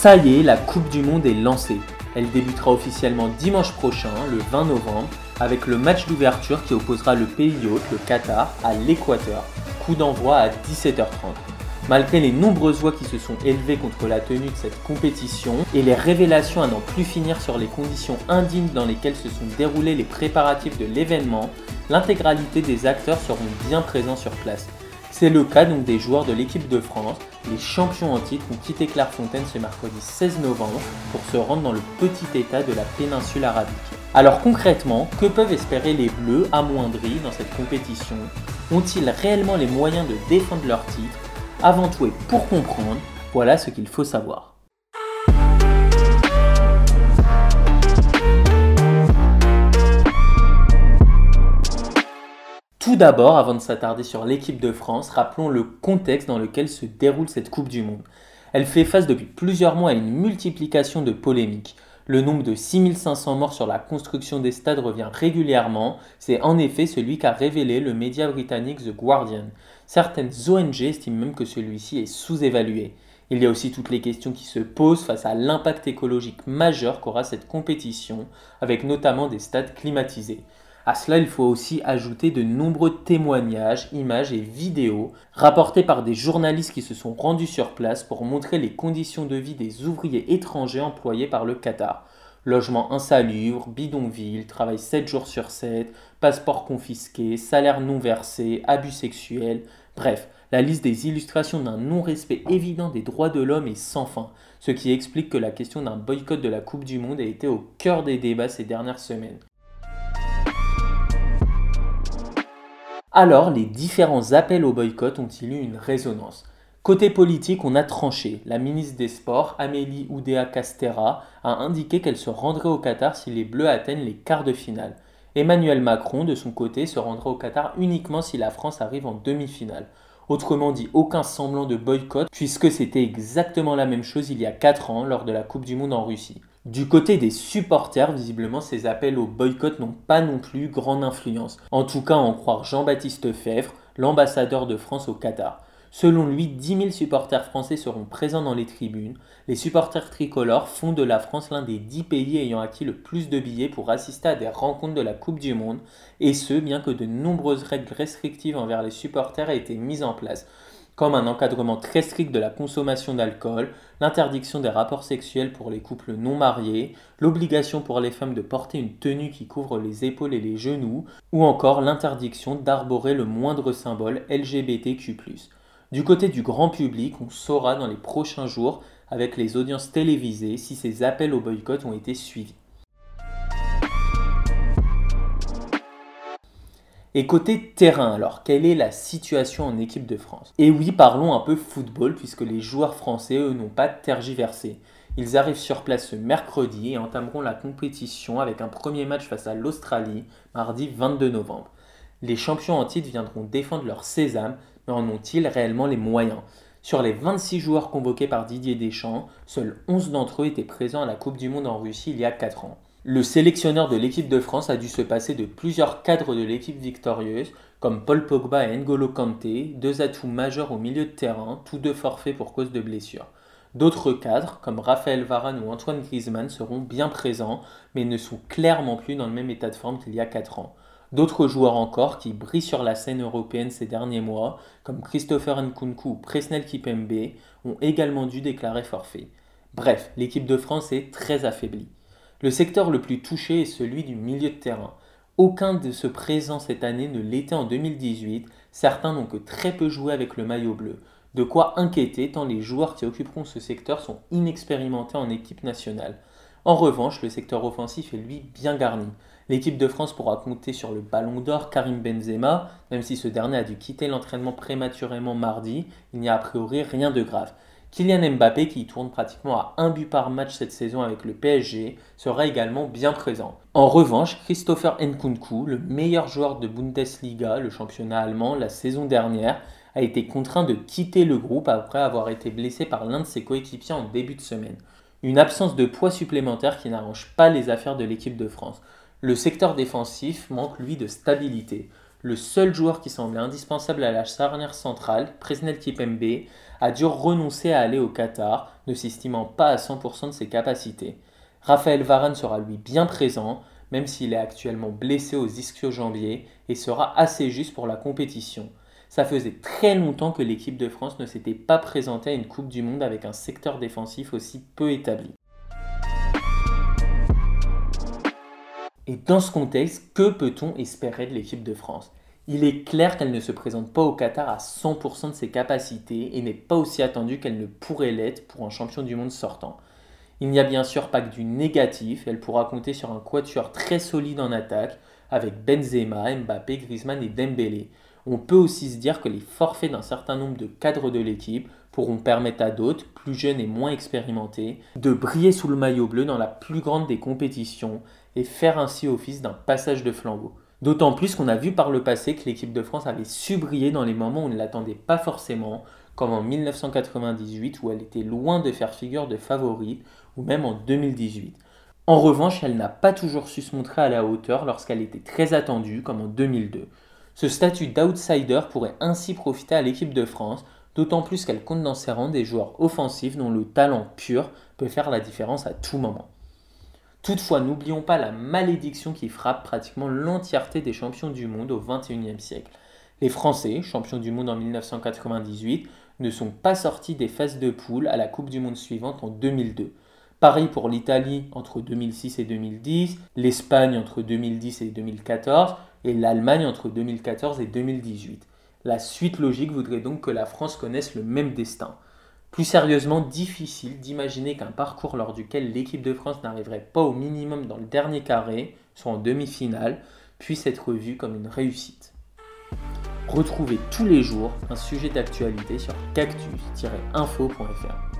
Ça y est, la Coupe du Monde est lancée. Elle débutera officiellement dimanche prochain, le 20 novembre, avec le match d'ouverture qui opposera le pays hôte, le Qatar, à l'Équateur. Coup d'envoi à 17h30. Malgré les nombreuses voix qui se sont élevées contre la tenue de cette compétition et les révélations à n'en plus finir sur les conditions indignes dans lesquelles se sont déroulés les préparatifs de l'événement, l'intégralité des acteurs seront bien présents sur place. C'est le cas donc des joueurs de l'équipe de France, les champions en titre ont quitté Clairefontaine ce mercredi 16 novembre pour se rendre dans le petit état de la péninsule arabique. Alors concrètement, que peuvent espérer les Bleus amoindris dans cette compétition? Ont-ils réellement les moyens de défendre leur titre? Avant tout et pour comprendre, voilà ce qu'il faut savoir. Tout d'abord, avant de s'attarder sur l'équipe de France, rappelons le contexte dans lequel se déroule cette Coupe du Monde. Elle fait face depuis plusieurs mois à une multiplication de polémiques. Le nombre de 6500 morts sur la construction des stades revient régulièrement, c'est en effet celui qu'a révélé le média britannique The Guardian. Certaines ONG estiment même que celui-ci est sous-évalué. Il y a aussi toutes les questions qui se posent face à l'impact écologique majeur qu'aura cette compétition, avec notamment des stades climatisés. À cela, il faut aussi ajouter de nombreux témoignages, images et vidéos rapportés par des journalistes qui se sont rendus sur place pour montrer les conditions de vie des ouvriers étrangers employés par le Qatar. Logement insalubre, bidonville, travail 7 jours sur 7, passeport confisqué, salaire non versé, abus sexuels, bref, la liste des illustrations d'un non-respect évident des droits de l'homme est sans fin, ce qui explique que la question d'un boycott de la Coupe du Monde a été au cœur des débats ces dernières semaines. Alors, les différents appels au boycott ont-ils eu une résonance? Côté politique, on a tranché. La ministre des Sports, Amélie Oudéa Castera, a indiqué qu'elle se rendrait au Qatar si les Bleus atteignent les quarts de finale. Emmanuel Macron, de son côté, se rendra au Qatar uniquement si la France arrive en demi-finale. Autrement dit, aucun semblant de boycott, puisque c'était exactement la même chose il y a 4 ans lors de la Coupe du Monde en Russie. Du côté des supporters, visiblement, ces appels au boycott n'ont pas non plus grande influence. En tout cas, en croire Jean-Baptiste Fèvre, l'ambassadeur de France au Qatar. Selon lui, 10 000 supporters français seront présents dans les tribunes. Les supporters tricolores font de la France l'un des 10 pays ayant acquis le plus de billets pour assister à des rencontres de la Coupe du Monde, et ce, bien que de nombreuses règles restrictives envers les supporters aient été mises en place comme un encadrement très strict de la consommation d'alcool, l'interdiction des rapports sexuels pour les couples non mariés, l'obligation pour les femmes de porter une tenue qui couvre les épaules et les genoux, ou encore l'interdiction d'arborer le moindre symbole LGBTQ. Du côté du grand public, on saura dans les prochains jours, avec les audiences télévisées, si ces appels au boycott ont été suivis. Et côté terrain, alors, quelle est la situation en équipe de France? Et oui, parlons un peu football, puisque les joueurs français, eux, n'ont pas tergiversé. Ils arrivent sur place ce mercredi et entameront la compétition avec un premier match face à l'Australie, mardi 22 novembre. Les champions en titre viendront défendre leur sésame, mais en ont-ils réellement les moyens? Sur les 26 joueurs convoqués par Didier Deschamps, seuls 11 d'entre eux étaient présents à la Coupe du Monde en Russie il y a 4 ans. Le sélectionneur de l'équipe de France a dû se passer de plusieurs cadres de l'équipe victorieuse, comme Paul Pogba et N'Golo Kanté, deux atouts majeurs au milieu de terrain, tous deux forfaits pour cause de blessures. D'autres cadres, comme Raphaël Varane ou Antoine Griezmann, seront bien présents, mais ne sont clairement plus dans le même état de forme qu'il y a 4 ans. D'autres joueurs encore qui brillent sur la scène européenne ces derniers mois, comme Christopher Nkunku ou Presnel Kipembe, ont également dû déclarer forfait. Bref, l'équipe de France est très affaiblie. Le secteur le plus touché est celui du milieu de terrain. Aucun de ceux présents cette année ne l'était en 2018, certains n'ont que très peu joué avec le maillot bleu. De quoi inquiéter tant les joueurs qui occuperont ce secteur sont inexpérimentés en équipe nationale. En revanche, le secteur offensif est lui bien garni. L'équipe de France pourra compter sur le ballon d'or Karim Benzema, même si ce dernier a dû quitter l'entraînement prématurément mardi, il n'y a a priori rien de grave. Kylian Mbappé, qui tourne pratiquement à un but par match cette saison avec le PSG, sera également bien présent. En revanche, Christopher Nkunku, le meilleur joueur de Bundesliga, le championnat allemand, la saison dernière, a été contraint de quitter le groupe après avoir été blessé par l'un de ses coéquipiers en début de semaine. Une absence de poids supplémentaire qui n'arrange pas les affaires de l'équipe de France. Le secteur défensif manque lui de stabilité. Le seul joueur qui semblait indispensable à la charnière centrale, Presnel Kipembe, a dû renoncer à aller au Qatar, ne s'estimant pas à 100% de ses capacités. Raphaël Varane sera lui bien présent, même s'il est actuellement blessé aux ischio-jambiers et sera assez juste pour la compétition. Ça faisait très longtemps que l'équipe de France ne s'était pas présentée à une Coupe du Monde avec un secteur défensif aussi peu établi. Et dans ce contexte, que peut-on espérer de l'équipe de France? Il est clair qu'elle ne se présente pas au Qatar à 100% de ses capacités et n'est pas aussi attendue qu'elle ne pourrait l'être pour un champion du monde sortant. Il n'y a bien sûr pas que du négatif, elle pourra compter sur un quatuor très solide en attaque avec Benzema, Mbappé, Griezmann et Dembélé. On peut aussi se dire que les forfaits d'un certain nombre de cadres de l'équipe pourront permettre à d'autres, plus jeunes et moins expérimentés, de briller sous le maillot bleu dans la plus grande des compétitions et faire ainsi office d'un passage de flambeau. D'autant plus qu'on a vu par le passé que l'équipe de France avait su briller dans les moments où on ne l'attendait pas forcément, comme en 1998 où elle était loin de faire figure de favorite, ou même en 2018. En revanche, elle n'a pas toujours su se montrer à la hauteur lorsqu'elle était très attendue, comme en 2002. Ce statut d'outsider pourrait ainsi profiter à l'équipe de France, d'autant plus qu'elle compte dans ses rangs des joueurs offensifs dont le talent pur peut faire la différence à tout moment. Toutefois, n'oublions pas la malédiction qui frappe pratiquement l'entièreté des champions du monde au XXIe siècle. Les Français, champions du monde en 1998, ne sont pas sortis des phases de poule à la Coupe du Monde suivante en 2002. Pareil pour l'Italie entre 2006 et 2010, l'Espagne entre 2010 et 2014 et l'Allemagne entre 2014 et 2018. La suite logique voudrait donc que la France connaisse le même destin. Plus sérieusement, difficile d'imaginer qu'un parcours lors duquel l'équipe de France n'arriverait pas au minimum dans le dernier carré, soit en demi-finale, puisse être vu comme une réussite. Retrouvez tous les jours un sujet d'actualité sur cactus-info.fr.